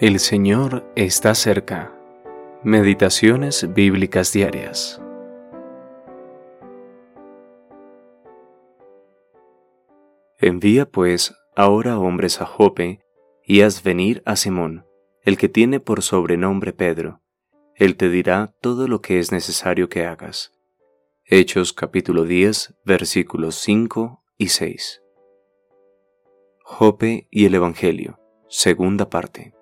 El Señor está cerca. Meditaciones bíblicas diarias. Envía pues ahora hombres a Jope y haz venir a Simón, el que tiene por sobrenombre Pedro. Él te dirá todo lo que es necesario que hagas. Hechos capítulo 10 versículos 5 y 6. Jope y el Evangelio, segunda parte.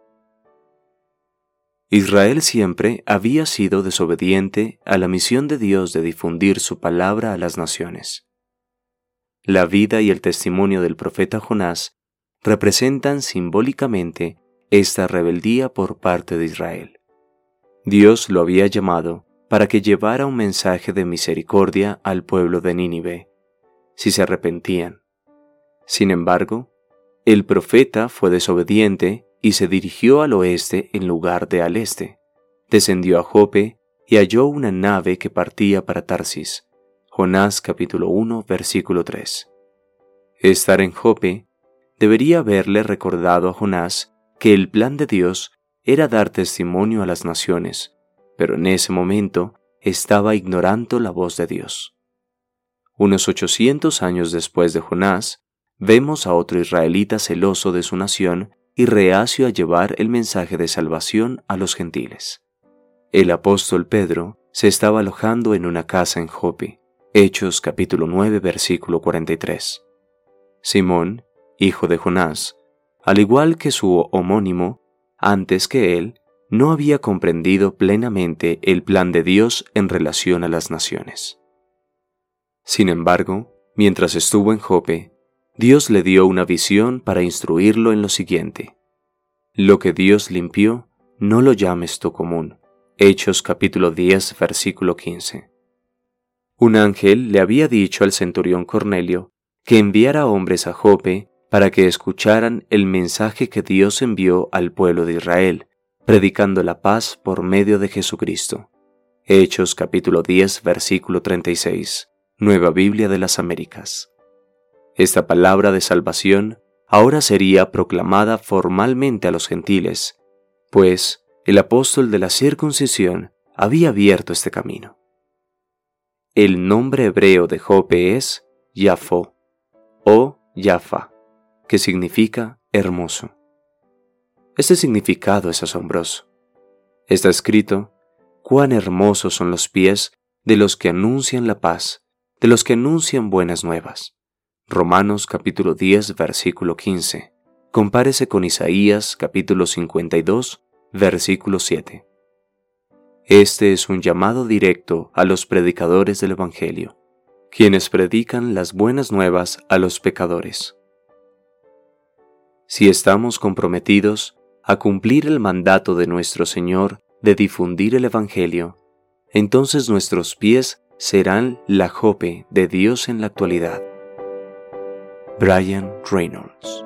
Israel siempre había sido desobediente a la misión de Dios de difundir su palabra a las naciones. La vida y el testimonio del profeta Jonás representan simbólicamente esta rebeldía por parte de Israel. Dios lo había llamado para que llevara un mensaje de misericordia al pueblo de Nínive, si se arrepentían. Sin embargo, el profeta fue desobediente y se dirigió al oeste en lugar de al este. Descendió a Jope y halló una nave que partía para Tarsis. Jonás capítulo 1 versículo 3. Estar en Jope debería haberle recordado a Jonás que el plan de Dios era dar testimonio a las naciones, pero en ese momento estaba ignorando la voz de Dios. Unos ochocientos años después de Jonás, vemos a otro israelita celoso de su nación y reacio a llevar el mensaje de salvación a los gentiles. El apóstol Pedro se estaba alojando en una casa en Jope, Hechos capítulo 9 versículo 43. Simón, hijo de Jonás, al igual que su homónimo, antes que él, no había comprendido plenamente el plan de Dios en relación a las naciones. Sin embargo, mientras estuvo en Jope, Dios le dio una visión para instruirlo en lo siguiente. Lo que Dios limpió, no lo llames tu común. Hechos capítulo 10, versículo 15. Un ángel le había dicho al centurión Cornelio que enviara hombres a Jope para que escucharan el mensaje que Dios envió al pueblo de Israel, predicando la paz por medio de Jesucristo. Hechos capítulo 10, versículo 36. Nueva Biblia de las Américas. Esta palabra de salvación ahora sería proclamada formalmente a los gentiles, pues el apóstol de la circuncisión había abierto este camino. El nombre hebreo de Jope es Yafo o Yafa, que significa hermoso. Este significado es asombroso. Está escrito, cuán hermosos son los pies de los que anuncian la paz, de los que anuncian buenas nuevas. Romanos capítulo 10 versículo 15. Compárese con Isaías capítulo 52 versículo 7. Este es un llamado directo a los predicadores del Evangelio, quienes predican las buenas nuevas a los pecadores. Si estamos comprometidos a cumplir el mandato de nuestro Señor de difundir el Evangelio, entonces nuestros pies serán la jope de Dios en la actualidad. Brian Reynolds.